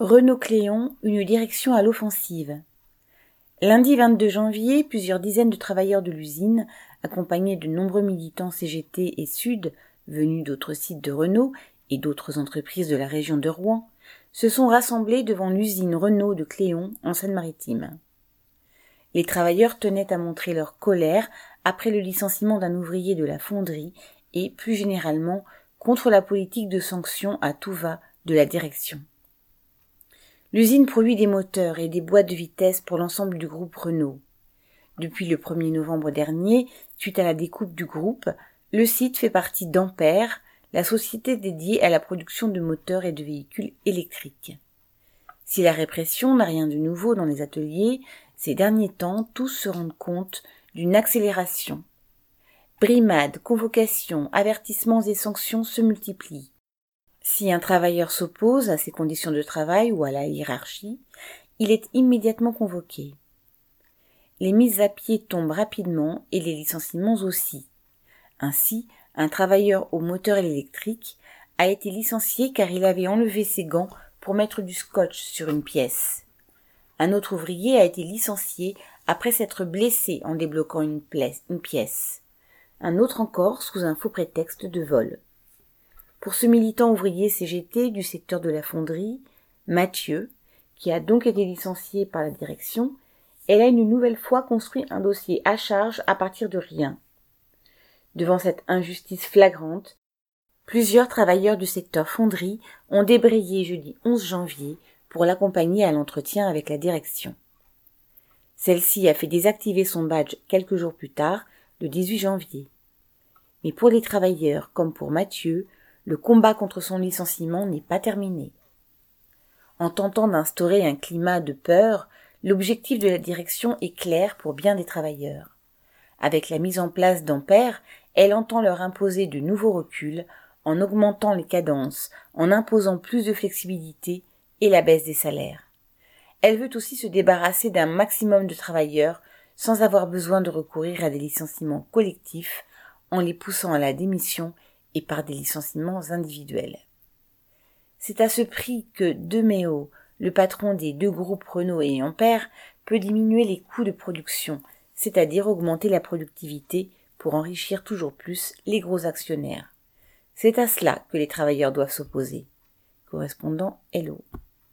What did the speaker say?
Renault Cléon, une direction à l'offensive. Lundi 22 janvier, plusieurs dizaines de travailleurs de l'usine, accompagnés de nombreux militants CGT et Sud, venus d'autres sites de Renault et d'autres entreprises de la région de Rouen, se sont rassemblés devant l'usine Renault de Cléon en Seine-Maritime. Les travailleurs tenaient à montrer leur colère après le licenciement d'un ouvrier de la fonderie et, plus généralement, contre la politique de sanctions à tout va de la direction. L'usine produit des moteurs et des boîtes de vitesse pour l'ensemble du groupe Renault. Depuis le 1er novembre dernier, suite à la découpe du groupe, le site fait partie d'Ampère, la société dédiée à la production de moteurs et de véhicules électriques. Si la répression n'a rien de nouveau dans les ateliers, ces derniers temps, tous se rendent compte d'une accélération. Brimades, convocations, avertissements et sanctions se multiplient. Si un travailleur s'oppose à ses conditions de travail ou à la hiérarchie, il est immédiatement convoqué. Les mises à pied tombent rapidement et les licenciements aussi. Ainsi, un travailleur au moteur électrique a été licencié car il avait enlevé ses gants pour mettre du scotch sur une pièce. Un autre ouvrier a été licencié après s'être blessé en débloquant une, une pièce. Un autre encore sous un faux prétexte de vol. Pour ce militant ouvrier CGT du secteur de la fonderie, Mathieu, qui a donc été licencié par la direction, elle a une nouvelle fois construit un dossier à charge à partir de rien. Devant cette injustice flagrante, plusieurs travailleurs du secteur fonderie ont débrayé jeudi 11 janvier pour l'accompagner à l'entretien avec la direction. Celle-ci a fait désactiver son badge quelques jours plus tard, le 18 janvier. Mais pour les travailleurs comme pour Mathieu, le combat contre son licenciement n'est pas terminé. En tentant d'instaurer un climat de peur, l'objectif de la direction est clair pour bien des travailleurs. Avec la mise en place d'Ampère, elle entend leur imposer de nouveaux reculs en augmentant les cadences, en imposant plus de flexibilité et la baisse des salaires. Elle veut aussi se débarrasser d'un maximum de travailleurs sans avoir besoin de recourir à des licenciements collectifs en les poussant à la démission et par des licenciements individuels. C'est à ce prix que Deméo, le patron des deux groupes Renault et Ampère, peut diminuer les coûts de production, c'est-à-dire augmenter la productivité pour enrichir toujours plus les gros actionnaires. C'est à cela que les travailleurs doivent s'opposer. Correspondant Hello.